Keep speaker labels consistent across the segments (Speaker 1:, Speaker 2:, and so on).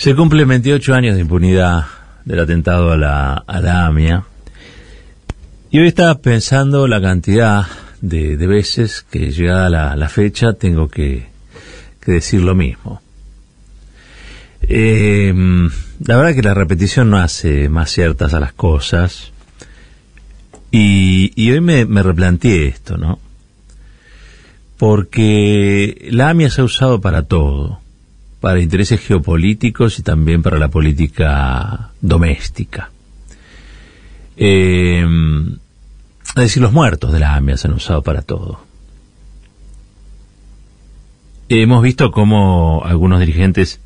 Speaker 1: Se cumplen 28 años de impunidad del atentado a la, a la AMIA. Y hoy estaba pensando la cantidad de, veces que llegada la, la fecha tengo que, decir lo mismo. Eh, la verdad que la repetición no hace más ciertas a las cosas. Y, y hoy me, me replanteé esto, ¿no? Porque la AMIA se ha usado para todo para intereses geopolíticos y también para la política doméstica. Eh, es decir, los muertos de la AMIA se han usado para todo. Hemos visto cómo algunos dirigentes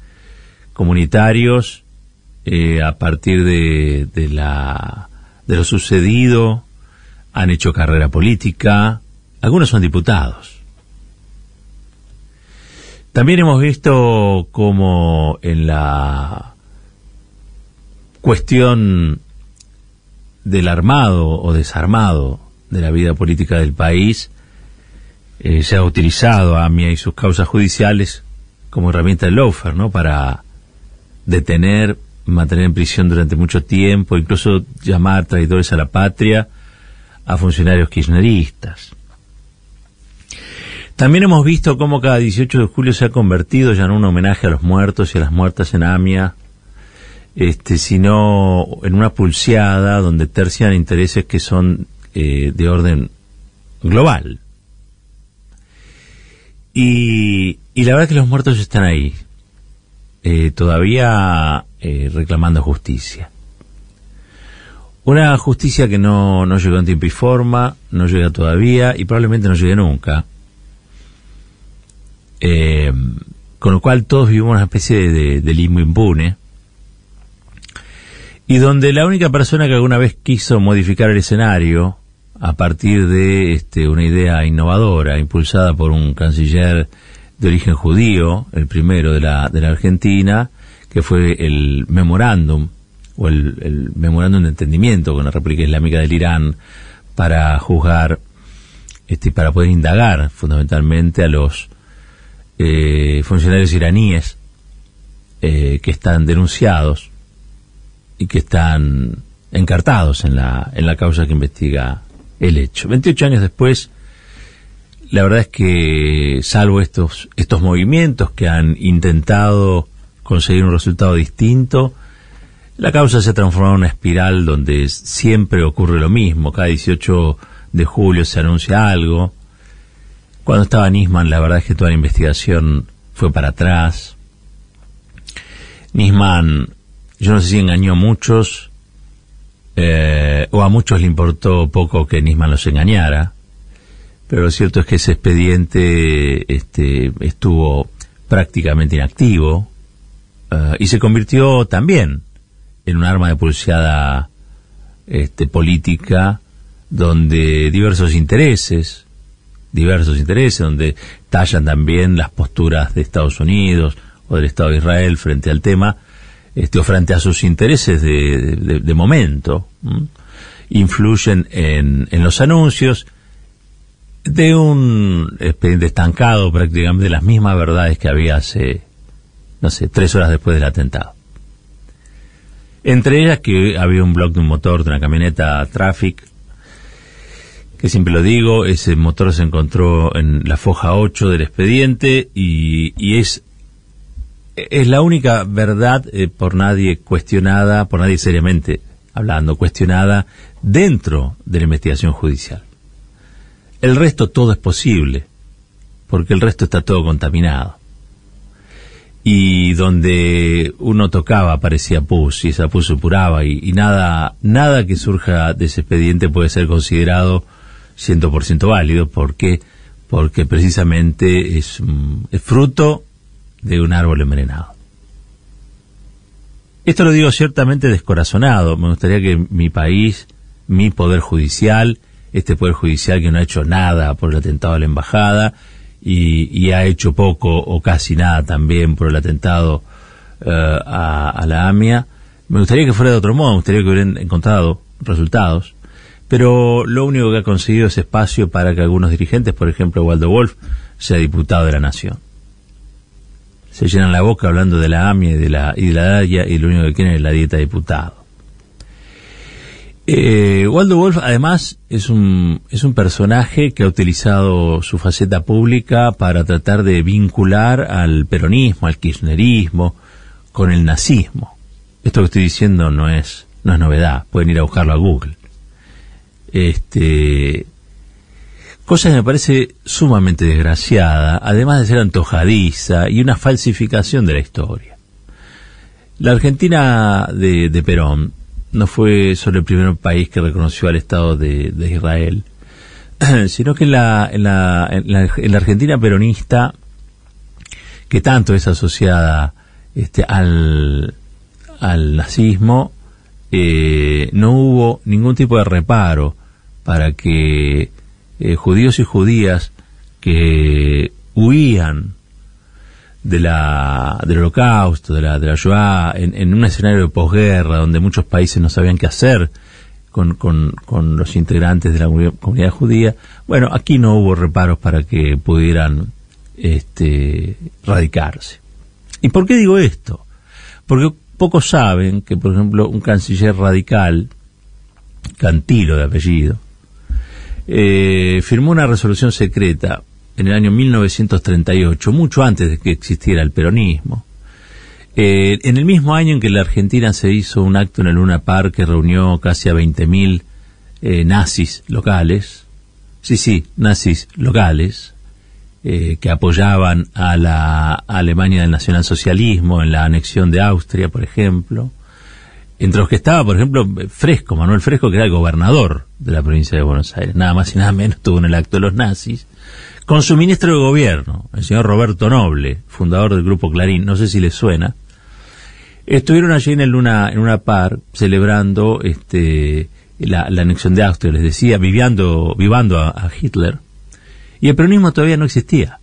Speaker 1: comunitarios, eh, a partir de, de, la, de lo sucedido, han hecho carrera política, algunos son diputados. También hemos visto como en la cuestión del armado o desarmado de la vida política del país eh, se ha utilizado a AMIA y sus causas judiciales como herramienta del loafer, ¿no? Para detener, mantener en prisión durante mucho tiempo, incluso llamar traidores a la patria a funcionarios kirchneristas. También hemos visto cómo cada 18 de julio se ha convertido ya en un homenaje a los muertos y a las muertas en AMIA, este, sino en una pulseada donde tercian intereses que son eh, de orden global. Y, la verdad es que los muertos están ahí, eh, todavía eh, reclamando justicia. Una justicia que no, no llegó en tiempo y forma, no llega todavía y probablemente no llegue nunca eh, con lo cual todos vivimos una especie de, limbo impune, y donde la única persona que alguna vez quiso modificar el escenario a partir de este, una idea innovadora impulsada por un canciller de origen judío, el primero de la, de la Argentina, que fue el memorándum o el, el memorándum de entendimiento con la República Islámica del Irán para juzgar este, para poder indagar fundamentalmente a los eh, funcionarios iraníes eh, que están denunciados y que están encartados en la, en la causa que investiga el hecho. 28 años después, la verdad es que, salvo estos, estos movimientos que han intentado conseguir un resultado distinto, la causa se ha transformado en una espiral donde siempre ocurre lo mismo. Cada 18 de julio se anuncia algo, cuando estaba Nisman, la verdad es que toda la investigación fue para atrás. Nisman, yo no sé si engañó a muchos, eh, o a muchos le importó poco que Nisman los engañara, pero lo cierto es que ese expediente este, estuvo prácticamente inactivo eh, y se convirtió también en un arma de pulseada este, política donde diversos intereses, diversos intereses, donde tallan también las posturas de Estados Unidos o del Estado de Israel frente al tema, este, o frente a sus intereses de, momento, influyen en, en los anuncios de un expediente estancado prácticamente de las mismas verdades que había hace, no sé, tres horas después del atentado. Entre ellas que había un bloque de un motor de una camioneta Traffic que siempre lo digo, ese motor se encontró en la foja 8 del expediente y, es, es la única verdad eh, por nadie cuestionada, por nadie seriamente hablando, cuestionada dentro de la investigación judicial. El resto todo es posible, porque el resto está todo contaminado. Y donde uno tocaba aparecía pus y esa pus supuraba y, y nada, nada que surja de ese expediente puede ser considerado 100% válido. ¿Por Porque precisamente es, mm, es fruto de un árbol envenenado. Esto lo digo ciertamente descorazonado. Me gustaría que mi país, mi poder judicial, este poder judicial que no ha hecho nada por el atentado a la embajada y, ha hecho poco o casi nada también por el atentado eh, a, a, la AMIA, me gustaría que fuera de otro modo, me gustaría que hubieran encontrado resultados pero lo único que ha conseguido es espacio para que algunos dirigentes, por ejemplo Waldo Wolf, sea diputado de la Nación. se llenan la boca hablando de la AMIA y de la, y de la y lo único que quieren es la dieta de diputado. Eh, Waldo Wolf además es un, es un personaje que ha utilizado su faceta pública para tratar de vincular al peronismo, al kirchnerismo, con el nazismo. Esto que estoy diciendo no es, no es novedad, pueden ir a buscarlo a Google. Este, cosa que me parece sumamente desgraciada, además de ser antojadiza y una falsificación de la historia. La Argentina de, de Perón no fue solo el primer país que reconoció al Estado de, Israel, sino que en la, en, la, en, la, Argentina peronista, que tanto es asociada este, al, al nazismo, eh, no hubo ningún tipo de reparo para que eh, judíos y judías que huían de la, del holocausto, de la, de la Shoah, en, un escenario de posguerra donde muchos países no sabían qué hacer con, con, los integrantes de la comunidad judía, bueno, aquí no hubo reparos para que pudieran este, radicarse. ¿Y por qué digo esto? Porque pocos saben que, por ejemplo, un canciller radical, Cantilo de apellido, eh, firmó una resolución secreta en el año 1938, mucho antes de que existiera el peronismo. Eh, en el mismo año en que la Argentina se hizo un acto en el Luna Park que reunió casi a 20.000 eh, nazis locales, sí, sí, nazis locales, eh, que apoyaban a la Alemania del nacionalsocialismo en la anexión de Austria, por ejemplo, entre los que estaba, por ejemplo, Fresco, Manuel Fresco, que era el gobernador de la provincia de Buenos Aires, nada más y nada menos estuvo en el acto de los nazis, con su ministro de gobierno, el señor Roberto Noble, fundador del grupo Clarín, no sé si les suena, estuvieron allí en el en una par celebrando este la, anexión de Austria, les decía, viviendo, vivando a, Hitler, y el peronismo todavía no existía.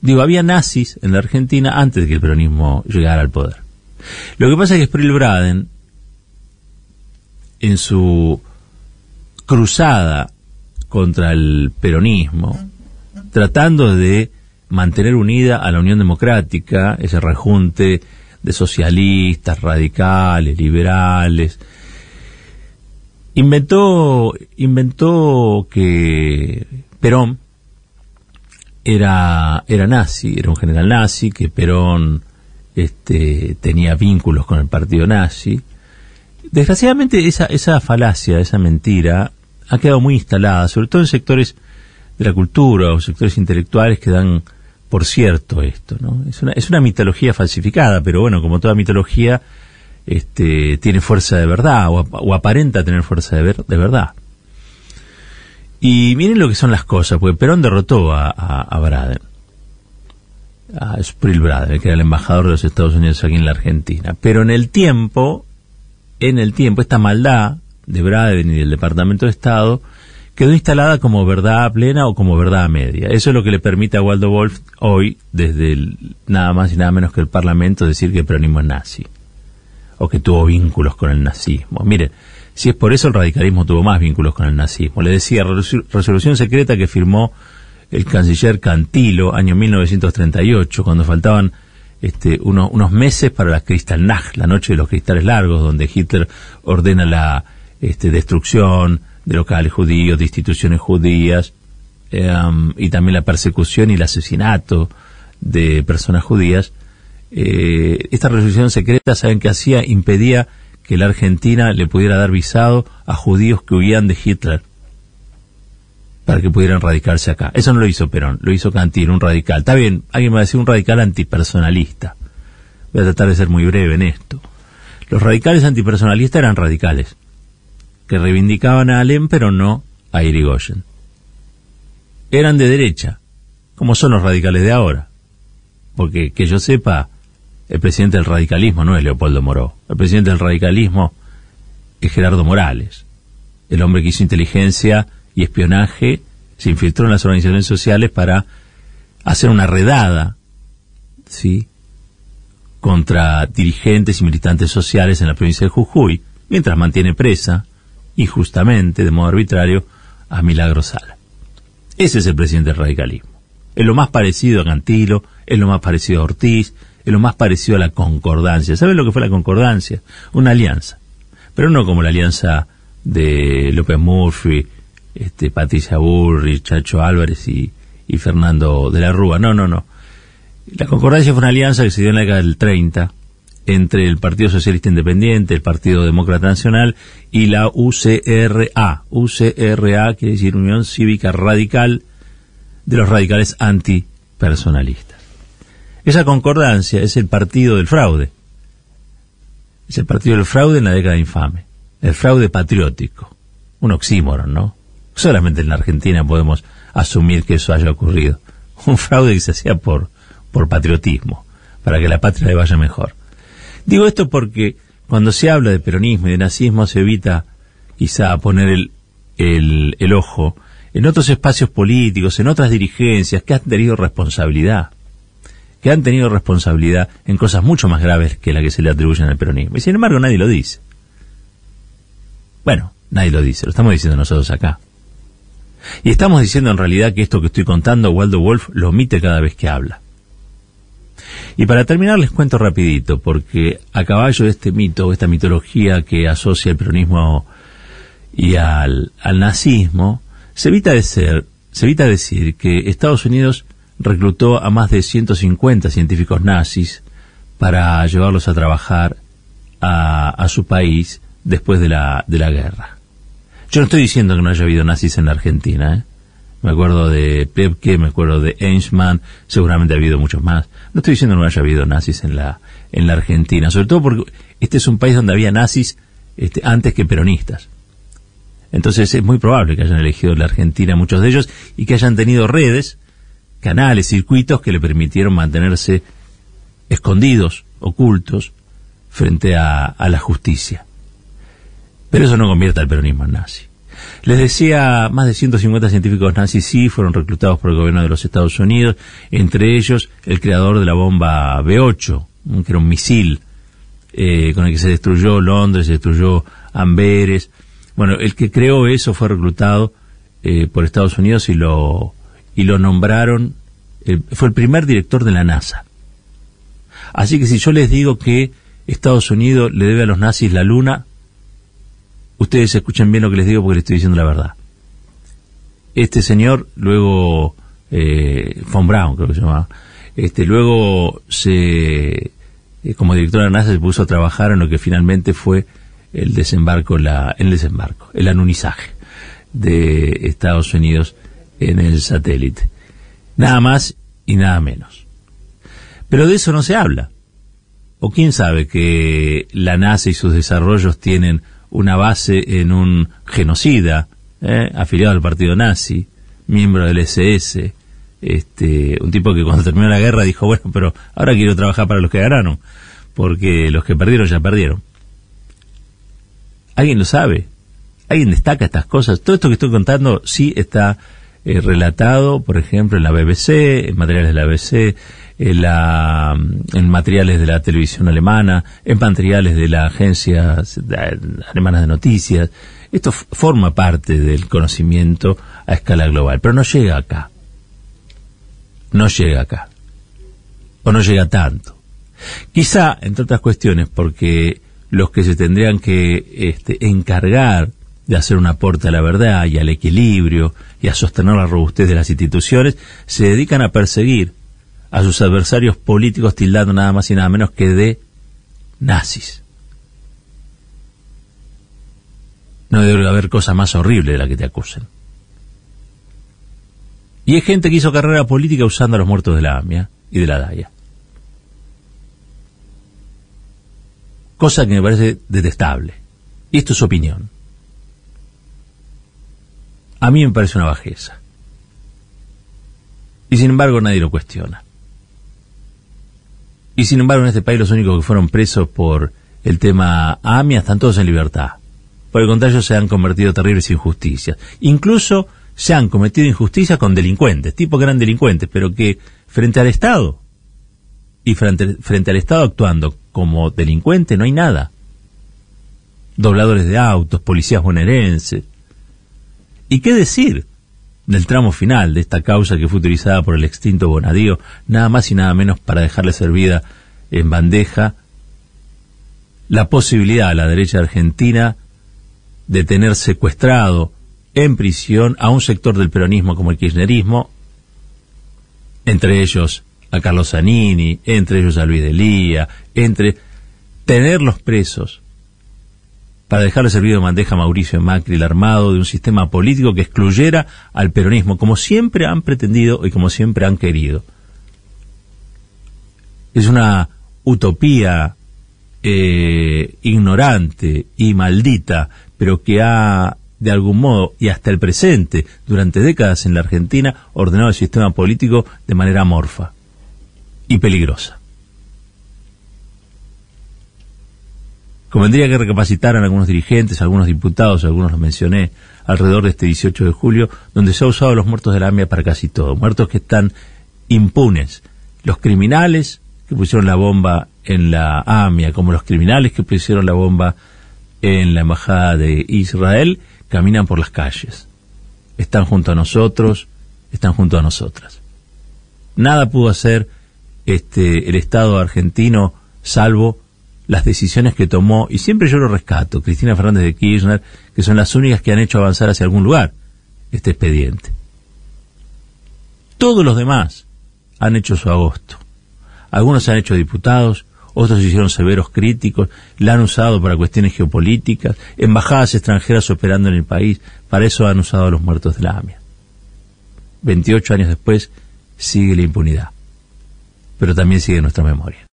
Speaker 1: Digo, había nazis en la Argentina antes de que el peronismo llegara al poder. Lo que pasa es que Spril Braden, en su cruzada contra el peronismo, tratando de mantener unida a la Unión Democrática, ese rejunte de socialistas, radicales, liberales. Inventó, inventó que Perón era, era nazi, era un general nazi, que Perón este, tenía vínculos con el partido nazi. Desgraciadamente esa, esa falacia, esa mentira, ha quedado muy instalada, sobre todo en sectores de la cultura o sectores intelectuales que dan por cierto esto, ¿no? Es una, es una mitología falsificada, pero bueno, como toda mitología, este, tiene fuerza de verdad o, aparenta tener fuerza de, ver, de verdad. Y miren lo que son las cosas, porque Perón derrotó a, a, Braden, a Spril Braden, que era el embajador de los Estados Unidos aquí en la Argentina. Pero en el tiempo, en el tiempo, esta maldad de Braden y del Departamento de Estado quedó instalada como verdad plena o como verdad media. Eso es lo que le permite a Waldo Wolf hoy, desde nada más y nada menos que el Parlamento, decir que el peronismo es nazi o que tuvo vínculos con el nazismo. Mire, si es por eso el radicalismo tuvo más vínculos con el nazismo. Le decía, resolución secreta que firmó el canciller Cantilo, año 1938, cuando faltaban este, unos meses para la Kristallnacht, la noche de los cristales largos, donde Hitler ordena la este, destrucción, de locales judíos, de instituciones judías, em, y también la persecución y el asesinato de personas judías, eh, esta resolución secreta, ¿saben qué hacía? Impedía que la Argentina le pudiera dar visado a judíos que huían de Hitler para que pudieran radicarse acá. Eso no lo hizo Perón, lo hizo Cantino, un radical. Está bien, alguien me va a decir un radical antipersonalista. Voy a tratar de ser muy breve en esto. Los radicales antipersonalistas eran radicales que reivindicaban a Alem pero no a Irigoyen. Eran de derecha, como son los radicales de ahora. Porque que yo sepa, el presidente del radicalismo no es Leopoldo Moró. El presidente del radicalismo es Gerardo Morales, el hombre que hizo inteligencia y espionaje, se infiltró en las organizaciones sociales para hacer una redada, ¿sí? contra dirigentes y militantes sociales en la provincia de Jujuy, mientras mantiene presa injustamente, de modo arbitrario, a Milagro Sala. Ese es el presidente del radicalismo. Es lo más parecido a Cantilo, es lo más parecido a Ortiz, es lo más parecido a la concordancia. ¿Saben lo que fue la concordancia? Una alianza. Pero no como la alianza de López Murphy, este, Patricia Burri, Chacho Álvarez y, y Fernando de la Rúa. No, no, no. La concordancia fue una alianza que se dio en la década del 30 entre el Partido Socialista Independiente, el Partido Demócrata Nacional y la UCRA. UCRA quiere decir Unión Cívica Radical de los radicales antipersonalistas. Esa concordancia es el partido del fraude. Es el partido del fraude en la década infame. El fraude patriótico. Un oxímoron, ¿no? Solamente en la Argentina podemos asumir que eso haya ocurrido. Un fraude que se hacía por, por patriotismo, para que la patria le vaya mejor. Digo esto porque cuando se habla de peronismo y de nazismo se evita quizá poner el, el, el ojo en otros espacios políticos, en otras dirigencias que han tenido responsabilidad, que han tenido responsabilidad en cosas mucho más graves que la que se le atribuyen al peronismo. Y sin embargo nadie lo dice. Bueno, nadie lo dice, lo estamos diciendo nosotros acá. Y estamos diciendo en realidad que esto que estoy contando, Waldo Wolf lo omite cada vez que habla. Y para terminar les cuento rapidito, porque a caballo de este mito, esta mitología que asocia el peronismo y al, nazismo, se evita, ser, se evita decir que Estados Unidos reclutó a más de 150 científicos nazis para llevarlos a trabajar a, a su país después de la, de la guerra. Yo no estoy diciendo que no haya habido nazis en la Argentina, ¿eh? me acuerdo de Pepke, me acuerdo de Eichmann, seguramente ha habido muchos más. No estoy diciendo que no haya habido nazis en la, en la Argentina, sobre todo porque este es un país donde había nazis este, antes que peronistas. Entonces es muy probable que hayan elegido la Argentina muchos de ellos y que hayan tenido redes, canales, circuitos que le permitieron mantenerse escondidos, ocultos, frente a, a la justicia. Pero eso no convierte al peronismo en nazi. Les decía, más de 150 científicos nazis sí fueron reclutados por el gobierno de los Estados Unidos, entre ellos el creador de la bomba B-8, que era un misil eh, con el que se destruyó Londres, se destruyó Amberes. Bueno, el que creó eso fue reclutado eh, por Estados Unidos y lo, y lo nombraron, eh, fue el primer director de la NASA. Así que si yo les digo que Estados Unidos le debe a los nazis la luna, ustedes escuchen bien lo que les digo porque les estoy diciendo la verdad. Este señor, luego, eh, Von Braun creo que se llamaba, este, luego se, eh, como director de la NASA se puso a trabajar en lo que finalmente fue el desembarco, la, el desembarco, el anunizaje de Estados Unidos en el satélite. Nada más y nada menos. Pero de eso no se habla. O quién sabe que la NASA y sus desarrollos tienen una base en un genocida, ¿eh? afiliado al partido nazi, miembro del SS, este, un tipo que cuando terminó la guerra dijo, bueno, pero ahora quiero trabajar para los que ganaron, porque los que perdieron ya perdieron. ¿Alguien lo sabe? ¿Alguien destaca estas cosas? Todo esto que estoy contando sí está eh, relatado, por ejemplo, en la BBC, en materiales de la BBC, en, la, en materiales de la televisión alemana, en materiales de la agencia alemana de noticias. Esto forma parte del conocimiento a escala global, pero no llega acá. No llega acá. O no llega tanto. Quizá, entre otras cuestiones, porque los que se tendrían que este, encargar de hacer un aporte a la verdad y al equilibrio y a sostener la robustez de las instituciones, se dedican a perseguir a sus adversarios políticos tildando nada más y nada menos que de nazis. No debe haber cosa más horrible de la que te acusen. Y hay gente que hizo carrera política usando a los muertos de la AMIA y de la DAIA. Cosa que me parece detestable. Y esto es opinión. A mí me parece una bajeza. Y sin embargo nadie lo cuestiona. Y sin embargo, en este país los únicos que fueron presos por el tema AMIA están todos en libertad. Por el contrario, se han cometido terribles injusticias. Incluso se han cometido injusticias con delincuentes, tipo que eran delincuentes, pero que frente al Estado y frente, frente al Estado actuando como delincuente no hay nada. Dobladores de autos, policías bonaerenses. ¿Y qué decir del tramo final de esta causa que fue utilizada por el extinto Bonadío, nada más y nada menos para dejarle servida en bandeja la posibilidad a la derecha argentina de tener secuestrado en prisión a un sector del peronismo como el kirchnerismo, entre ellos a Carlos Zanini, entre ellos a Luis Delía, entre tenerlos presos para dejarle servido de bandeja a Mauricio Macri, el armado de un sistema político que excluyera al peronismo, como siempre han pretendido y como siempre han querido. Es una utopía eh, ignorante y maldita, pero que ha de algún modo y hasta el presente, durante décadas en la Argentina, ordenado el sistema político de manera amorfa y peligrosa. Convendría que recapacitaran algunos dirigentes, algunos diputados, algunos los mencioné, alrededor de este 18 de julio, donde se ha usado los muertos de la AMIA para casi todo, muertos que están impunes. Los criminales que pusieron la bomba en la AMIA, como los criminales que pusieron la bomba en la Embajada de Israel, caminan por las calles. Están junto a nosotros, están junto a nosotras. Nada pudo hacer este, el Estado argentino salvo las decisiones que tomó, y siempre yo lo rescato, Cristina Fernández de Kirchner, que son las únicas que han hecho avanzar hacia algún lugar este expediente. Todos los demás han hecho su agosto. Algunos se han hecho diputados, otros hicieron severos críticos, la han usado para cuestiones geopolíticas, embajadas extranjeras operando en el país, para eso han usado los muertos de la AMIA. 28 años después sigue la impunidad, pero también sigue nuestra memoria.